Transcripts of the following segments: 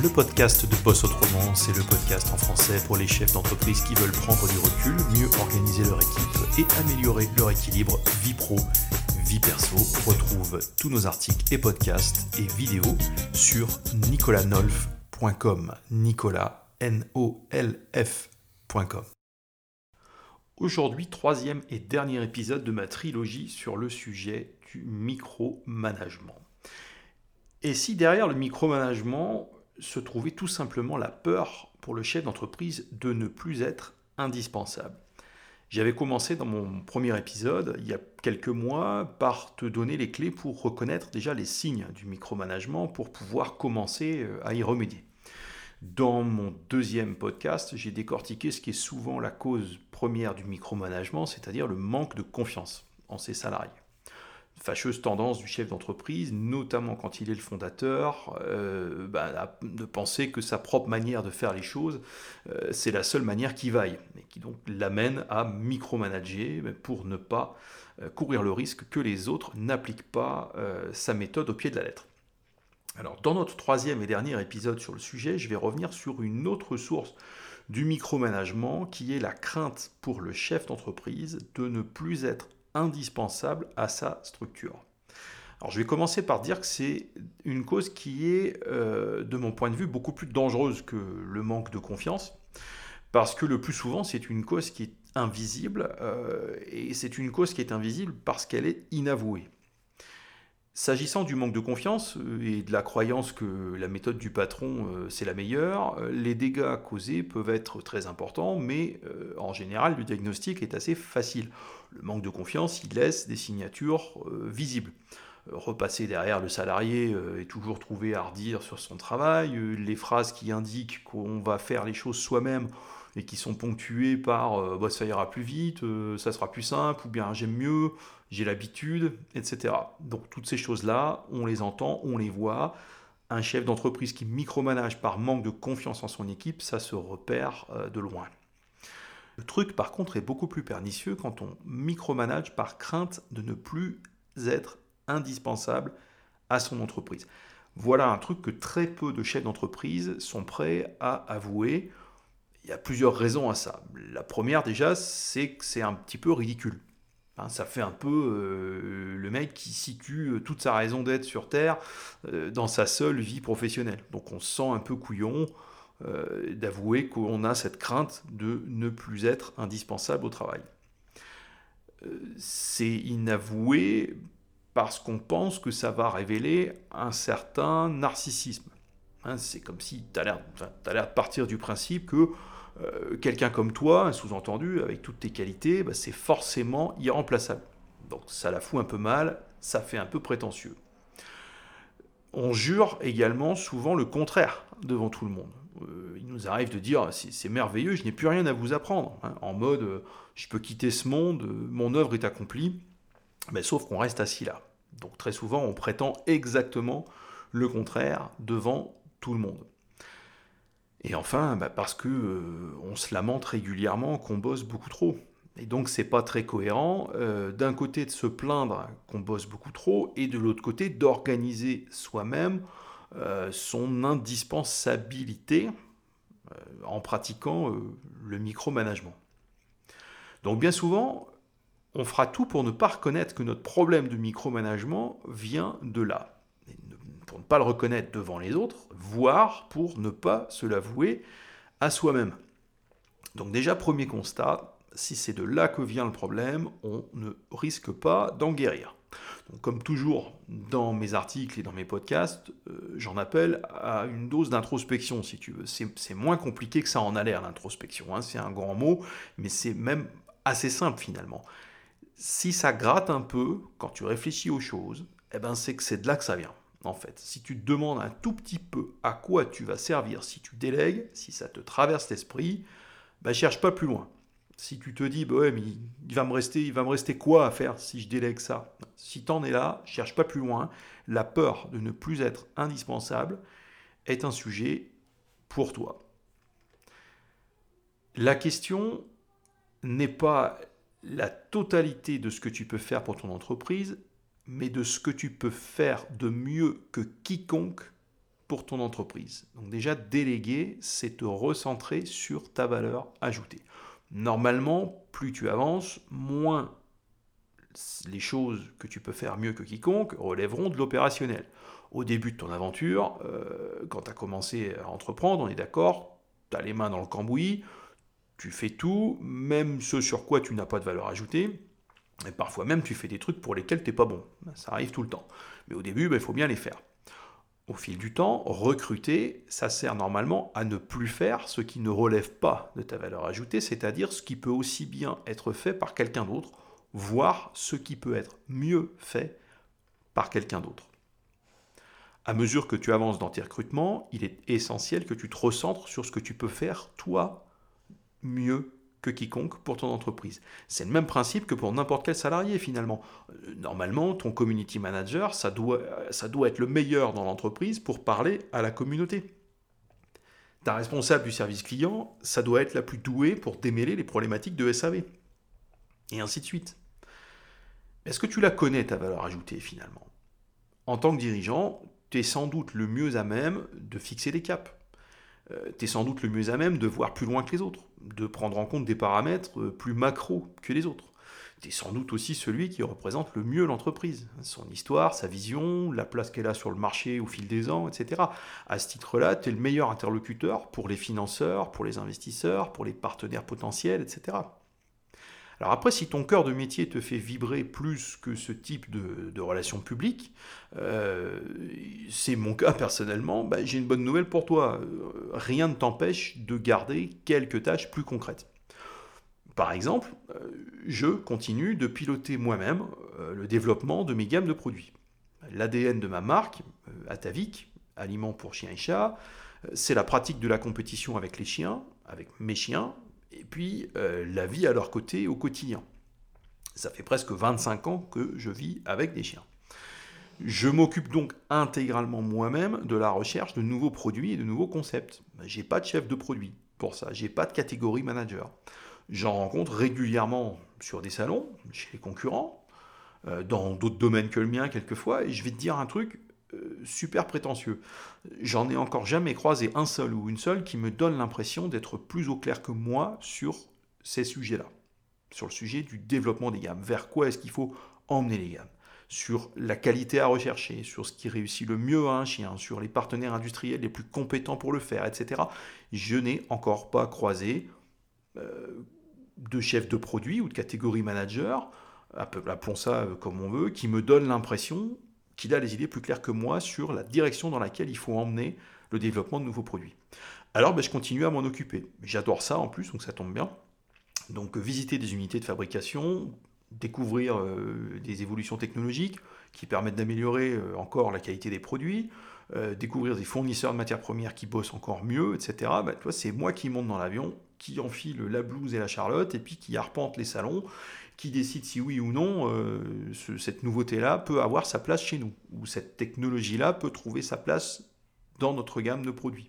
le podcast de Boss Autrement. C'est le podcast en français pour les chefs d'entreprise qui veulent prendre du recul, mieux organiser leur équipe et améliorer leur équilibre vie pro, vie perso. Retrouve tous nos articles et podcasts et vidéos sur nicolanolf.com. Nicolas, N-O-L-F.com. Aujourd'hui, troisième et dernier épisode de ma trilogie sur le sujet du micromanagement. Et si derrière le micromanagement se trouvait tout simplement la peur pour le chef d'entreprise de ne plus être indispensable J'avais commencé dans mon premier épisode, il y a quelques mois, par te donner les clés pour reconnaître déjà les signes du micromanagement pour pouvoir commencer euh, à y remédier. Dans mon deuxième podcast, j'ai décortiqué ce qui est souvent la cause première du micromanagement, c'est-à-dire le manque de confiance en ses salariés fâcheuse tendance du chef d'entreprise, notamment quand il est le fondateur, euh, bah, de penser que sa propre manière de faire les choses, euh, c'est la seule manière qui vaille, et qui donc l'amène à micromanager pour ne pas euh, courir le risque que les autres n'appliquent pas sa méthode au pied de la lettre. Alors, dans notre troisième et dernier épisode sur le sujet, je vais revenir sur une autre source du micromanagement qui est la crainte pour le chef d'entreprise de ne plus être indispensable à sa structure. Alors je vais commencer par dire que c'est une cause qui est, euh, de mon point de vue, beaucoup plus dangereuse que le manque de confiance, parce que le plus souvent c'est une cause qui est invisible, euh, et c'est une cause qui est invisible parce qu'elle est inavouée. S'agissant du manque de confiance euh, et de la croyance que la méthode du patron euh, c'est la meilleure, euh, les dégâts causés peuvent être très importants, mais en général le diagnostic est assez facile. Le manque de confiance, il laisse des signatures visibles. Repasser derrière le salarié est toujours trouvé à redire sur son travail, les phrases qui indiquent qu'on va faire les choses soi-même et qui sont ponctuées par bah, ça ira plus vite, ça sera plus simple, ou bien j'aime mieux, j'ai l'habitude, etc. Donc toutes ces choses-là, on les entend, on les voit. Un chef d'entreprise qui micromanage par manque de confiance en son équipe, ça se repère euh, de loin. Le truc, par contre, est beaucoup plus pernicieux quand on micromanage par crainte de ne plus être indispensable à son entreprise. Voilà un truc que très peu de chefs d'entreprise sont prêts à avouer. Il y a plusieurs raisons à ça. La première déjà, c'est que c'est un petit peu ridicule. Hein, ça fait un peu euh, le mec qui situe euh, toute sa raison d'être sur Terre euh, dans sa seule vie professionnelle. Donc on se sent un peu couillon d'avouer qu'on a cette crainte de ne plus être indispensable au travail. C'est inavoué parce qu'on pense que ça va révéler un certain narcissisme. Hein, c'est comme si tu as l'air de partir du principe que euh, quelqu'un comme toi, sous-entendu, avec toutes tes qualités, bah, c'est forcément irremplaçable. Donc ça la fout un peu mal, ça fait un peu prétentieux. On jure également souvent le contraire devant tout le monde. Euh, il nous arrive de dire c'est merveilleux, je n'ai plus rien à vous apprendre. Hein, en mode euh, je peux quitter ce monde, mon œuvre est accomplie, mais sauf qu'on reste assis là. Donc très souvent on prétend exactement le contraire devant le monde. Et enfin, bah, parce que euh, on se lamente régulièrement qu'on bosse beaucoup trop. Et donc c'est pas très cohérent euh, d'un côté de se plaindre qu'on bosse beaucoup trop et de l'autre côté d'organiser soi-même euh, son indispensabilité en pratiquant le micromanagement. Donc bien souvent, on fera tout pour ne pas reconnaître que notre problème de micromanagement vient de là pour ne pas le reconnaître devant les autres, voire pour ne pas se l'avouer à soi-même. Donc déjà, premier constat, si c'est de là que vient le problème, on ne risque pas d'en guérir. Donc, comme toujours dans mes articles et dans mes podcasts, euh, j'en appelle à une dose d'introspection, si tu veux. C'est moins compliqué que ça en a l'air, l'introspection. Hein. C'est un grand mot, mais c'est même assez simple finalement. Si ça gratte un peu quand tu réfléchis aux choses, eh ben c'est que c'est de là que ça vient en fait. Si tu te demandes un tout petit peu à quoi tu vas servir si tu délègues, si ça te traverse l'esprit, bah, cherche pas plus loin. Si tu te dis, bah ouais, mais il va me rester, il va me rester quoi à faire si je délègue ça? Si tu en es là, cherche pas plus loin. La peur de ne plus être indispensable est un sujet pour toi. La question n'est pas la totalité de ce que tu peux faire pour ton entreprise, mais de ce que tu peux faire de mieux que quiconque pour ton entreprise. Donc déjà, déléguer, c'est te recentrer sur ta valeur ajoutée. Normalement, plus tu avances, moins les choses que tu peux faire mieux que quiconque relèveront de l'opérationnel. Au début de ton aventure, euh, quand tu as commencé à entreprendre, on est d'accord, tu as les mains dans le cambouis, tu fais tout, même ce sur quoi tu n'as pas de valeur ajoutée, parfois même tu fais des trucs pour lesquels tu n'es pas bon. Ça arrive tout le temps. Mais au début, ben, il faut bien les faire. Au fil du temps, recruter, ça sert normalement à ne plus faire ce qui ne relève pas de ta valeur ajoutée, c'est-à-dire ce qui peut aussi bien être fait par quelqu'un d'autre, voire ce qui peut être mieux fait par quelqu'un d'autre. À mesure que tu avances dans tes recrutements, il est essentiel que tu te recentres sur ce que tu peux faire toi mieux que quiconque pour ton entreprise. C'est le même principe que pour n'importe quel salarié finalement. Euh, normalement, ton community manager, ça doit, ça doit être le meilleur dans l'entreprise pour parler à la communauté. Ta responsable du service client, ça doit être la plus douée pour démêler les problématiques de SAV. Et ainsi de suite. Est-ce que tu la connais, ta valeur ajoutée, finalement? En tant que dirigeant, tu es sans doute le mieux à même de fixer des caps. Euh, tu es sans doute le mieux à même de voir plus loin que les autres, de prendre en compte des paramètres euh, plus macro que les autres. Tu es sans doute aussi celui qui représente le mieux l'entreprise, son histoire, sa vision, la place qu'elle a sur le marché au fil des ans, etc. À ce titre-là, tu es le meilleur interlocuteur pour les financeurs, pour les investisseurs, pour les partenaires potentiels, etc. Alors après, si ton cœur de métier te fait vibrer plus que ce type de, relations publiques, euh, c'est mon cas personnellement, bah, j'ai une bonne nouvelle pour toi. Euh, rien ne t'empêche de garder quelques tâches plus concrètes. Par exemple, euh, je continue de piloter moi-même le développement de mes gammes de produits. L'ADN de ma marque, Atavik, aliments pour chiens et chats, c'est la pratique de la compétition avec les chiens, avec mes chiens, et puis euh, la vie à leur côté au quotidien. Ça fait presque 25 ans que je vis avec des chiens. Je m'occupe donc intégralement moi-même de la recherche de nouveaux produits et de nouveaux concepts. J'ai pas de chef de produit pour ça, j'ai pas de catégorie manager. J'en rencontre régulièrement sur des salons, chez les concurrents, euh, dans d'autres domaines que le mien quelquefois, et je vais te dire un truc, super prétentieux. J'en ai encore jamais croisé un seul ou une seule qui me donne l'impression d'être plus au clair que moi sur ces sujets-là. Sur le sujet du développement des gammes. Vers quoi est-ce qu'il faut emmener les gammes? Sur la qualité à rechercher, sur ce qui réussit le mieux à un chien, sur les partenaires industriels les plus compétents pour le faire, etc. Je n'ai encore pas croisé euh, de chef de produit ou de catégorie manager, appelons ça euh, comme on veut, qui me donne l'impression qu'il a les idées plus claires que moi sur la direction dans laquelle il faut emmener le développement de nouveaux produits. Alors ben, je continue à m'en occuper. J'adore ça en plus, donc ça tombe bien. Donc visiter des unités de fabrication, découvrir euh, des évolutions technologiques qui permettent d'améliorer euh, encore la qualité des produits, euh, découvrir des fournisseurs de matières premières qui bossent encore mieux, etc. Ben, c'est moi qui monte dans l'avion, qui enfile la blouse et la charlotte, et puis qui arpente les salons, qui décide si oui ou non euh, cette nouveauté-là peut avoir sa place chez nous, ou cette technologie-là peut trouver sa place dans notre gamme de produits.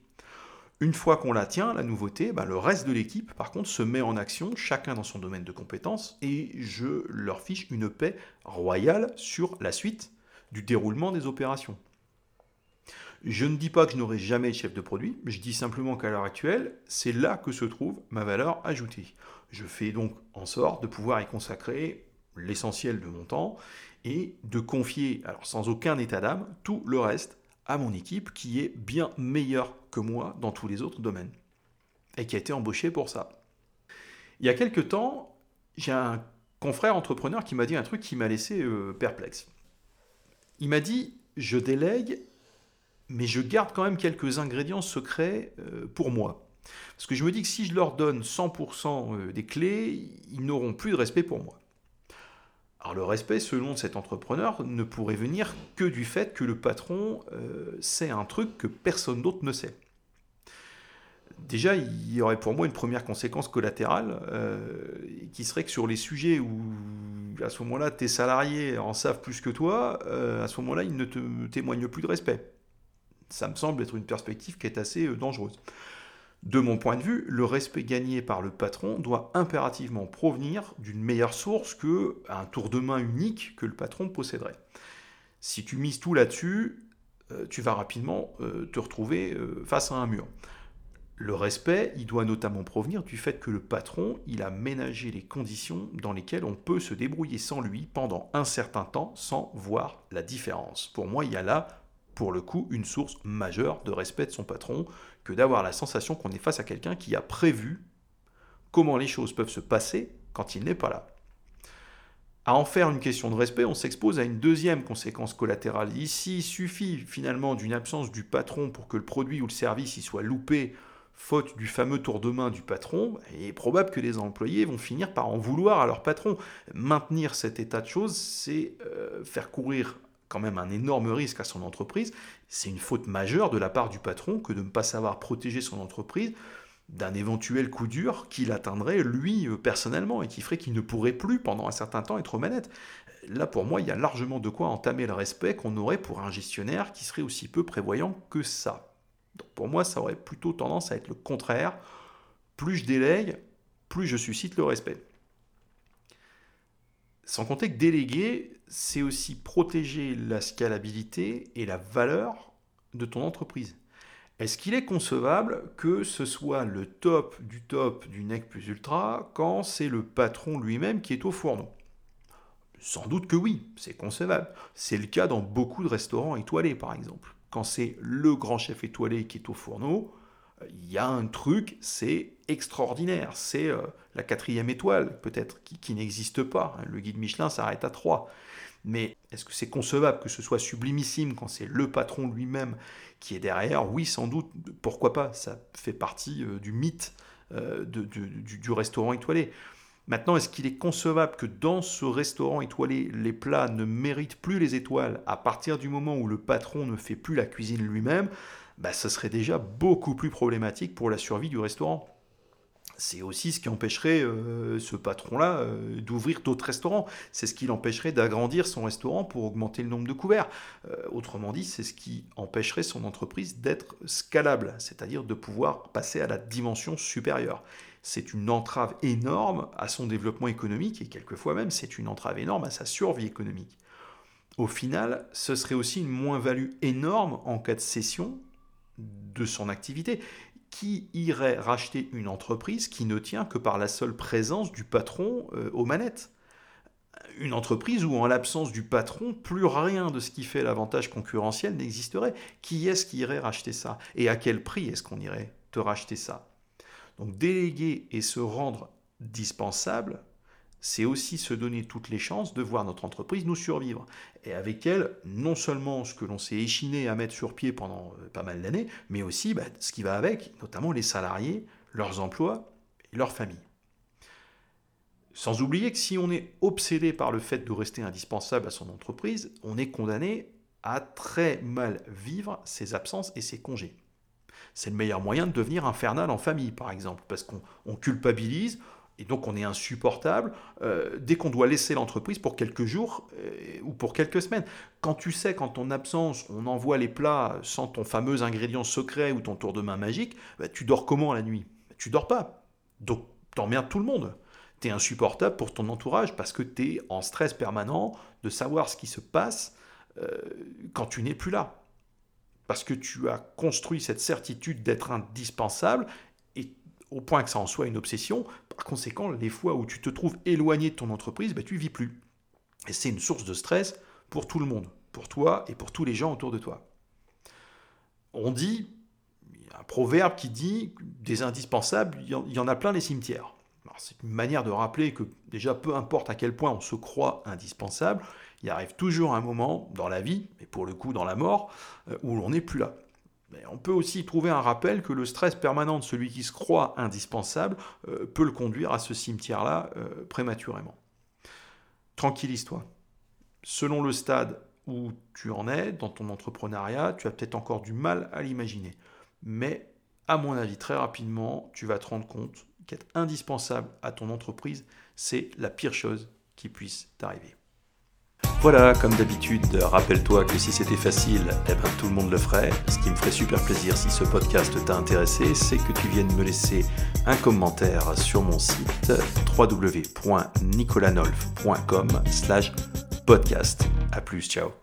Une fois qu'on la tient, la nouveauté, bah, le reste de l'équipe, par contre, se met en action, chacun dans son domaine de compétences, et je leur fiche une paix royale sur la suite du déroulement des opérations. Je ne dis pas que je n'aurai jamais de chef de produit, je dis simplement qu'à l'heure actuelle, c'est là que se trouve ma valeur ajoutée. Je fais donc en sorte de pouvoir y consacrer l'essentiel de mon temps et de confier, alors sans aucun état d'âme, tout le reste à mon équipe qui est bien meilleure que moi dans tous les autres domaines et qui a été embauché pour ça. Il y a quelques temps, j'ai un confrère entrepreneur qui m'a dit un truc qui m'a laissé euh, perplexe. Il m'a dit Je délègue, mais je garde quand même quelques ingrédients secrets euh, pour moi. Parce que je me dis que si je leur donne 100% euh, des clés, ils n'auront plus de respect pour moi. Alors le respect, selon cet entrepreneur, ne pourrait venir que du fait que le patron euh, sait un truc que personne d'autre ne sait. Déjà, il y aurait pour moi une première conséquence collatérale, euh, qui serait que sur les sujets où, à ce moment-là, tes salariés en savent plus que toi, à ce moment-là, ils ne te témoignent plus de respect. Ça me semble être une perspective qui est assez dangereuse. De mon point de vue, le respect gagné par le patron doit impérativement provenir d'une meilleure source que un tour de main unique que le patron posséderait. Si tu mises tout là-dessus, euh, tu vas rapidement te retrouver face à un mur. Le respect, il doit notamment provenir du fait que le patron, il a ménagé les conditions dans lesquelles on peut se débrouiller sans lui pendant un certain temps sans voir la différence. Pour moi, il y a là, pour le coup, une source majeure de respect de son patron que d'avoir la sensation qu'on est face à quelqu'un qui a prévu comment les choses peuvent se passer quand il n'est pas là. À en faire une question de respect, on s'expose à une deuxième conséquence collatérale. Ici, il suffit finalement d'une absence du patron pour que le produit ou le service y soit loupé faute du fameux tour de main du patron, il est probable que les employés vont finir par en vouloir à leur patron. Maintenir cet état de choses, c'est euh, faire courir quand même un énorme risque à son entreprise. C'est une faute majeure de la part du patron que de ne pas savoir protéger son entreprise d'un éventuel coup dur qui l'atteindrait lui euh, personnellement et qui ferait qu'il ne pourrait plus pendant un certain temps être aux manettes. Là pour moi il y a largement de quoi entamer le respect qu'on aurait pour un gestionnaire qui serait aussi peu prévoyant que ça. Donc pour moi, ça aurait plutôt tendance à être le contraire. Plus je délègue, plus je suscite le respect. Sans compter que déléguer, c'est aussi protéger la scalabilité et la valeur de ton entreprise. Est-ce qu'il est concevable que ce soit le top du top du NEC plus ultra quand c'est le patron lui-même qui est au fourneau? Sans doute que oui, c'est concevable. C'est le cas dans beaucoup de restaurants étoilés par exemple quand c'est le grand chef étoilé qui est au fourneau, il y a un truc, c'est extraordinaire. C'est euh, la quatrième étoile, peut-être, qui, n'existe pas. Le guide Michelin s'arrête à trois. Mais est-ce que c'est concevable que ce soit sublimissime quand c'est le patron lui-même qui est derrière? Oui, sans doute. Pourquoi pas? Ça fait partie euh, du mythe euh, du, restaurant étoilé. Maintenant, est-ce qu'il est concevable que dans ce restaurant étoilé, les plats ne méritent plus les étoiles à partir du moment où le patron ne fait plus la cuisine lui-même? Bah, Ce serait déjà beaucoup plus problématique pour la survie du restaurant. C'est aussi ce qui empêcherait euh, ce patron-là euh, d'ouvrir d'autres restaurants. C'est ce qui l'empêcherait d'agrandir son restaurant pour augmenter le nombre de couverts. Euh, autrement dit, c'est ce qui empêcherait son entreprise d'être scalable, c'est-à-dire de pouvoir passer à la dimension supérieure c'est une entrave énorme à son développement économique et quelquefois même c'est une entrave énorme à sa survie économique. Au final, ce serait aussi une moins-value énorme en cas de cession de son activité. Qui irait racheter une entreprise qui ne tient que par la seule présence du patron euh, aux manettes? Une entreprise où, en l'absence du patron, plus rien de ce qui fait l'avantage concurrentiel n'existerait. Qui est-ce qui irait racheter ça? Et à quel prix est-ce qu'on irait te racheter ça? Donc déléguer et se rendre dispensable, c'est aussi se donner toutes les chances de voir notre entreprise nous survivre. Et avec elle, non seulement ce que l'on s'est échiné à mettre sur pied pendant euh, pas mal d'années, mais aussi bah, ce qui va avec, notamment les salariés, leurs emplois et leurs familles. Sans oublier que si on est obsédé par le fait de rester indispensable à son entreprise, on est condamné à très mal vivre ses absences et ses congés c'est le meilleur moyen de devenir infernal en famille, par exemple, parce qu'on culpabilise, et donc on est insupportable euh, dès qu'on doit laisser l'entreprise pour quelques jours euh, ou pour quelques semaines. Quand tu sais qu'en ton absence, on envoie les plats sans ton fameux ingrédient secret ou ton tour de main magique, bah, tu dors comment la nuit? Tu dors pas. Donc t'emmerdes tout le monde. Tu es insupportable pour ton entourage parce que tu es en stress permanent de savoir ce qui se passe euh, quand tu n'es plus là parce que tu as construit cette certitude d'être indispensable, au point que ça en soit une obsession, par conséquent, les fois où tu te trouves éloigné de ton entreprise, ben, tu vis plus. Et c'est une source de stress pour tout le monde, pour toi et pour tous les gens autour de toi. On dit, il y a un proverbe qui dit, des indispensables, il y en a plein les cimetières. C'est une manière de rappeler que déjà, peu importe à quel point on se croit indispensable, il arrive toujours un moment dans la vie, et pour le coup dans la mort, euh, où l'on n'est plus là. Mais on peut aussi trouver un rappel que le stress permanent de celui qui se croit indispensable euh, peut le conduire à ce cimetière-là euh, prématurément. Tranquillise-toi. Selon le stade où tu en es dans ton entrepreneuriat, tu as peut-être encore du mal à l'imaginer. Mais à mon avis, très rapidement, tu vas te rendre compte qu'être indispensable à ton entreprise, c'est la pire chose qui puisse t'arriver. Voilà, comme d'habitude, rappelle-toi que si c'était facile, eh ben, tout le monde le ferait. Ce qui me ferait super plaisir si ce podcast t'a intéressé, c'est que tu viennes me laisser un commentaire sur mon site www.nicolanolf.com slash podcast. A plus, ciao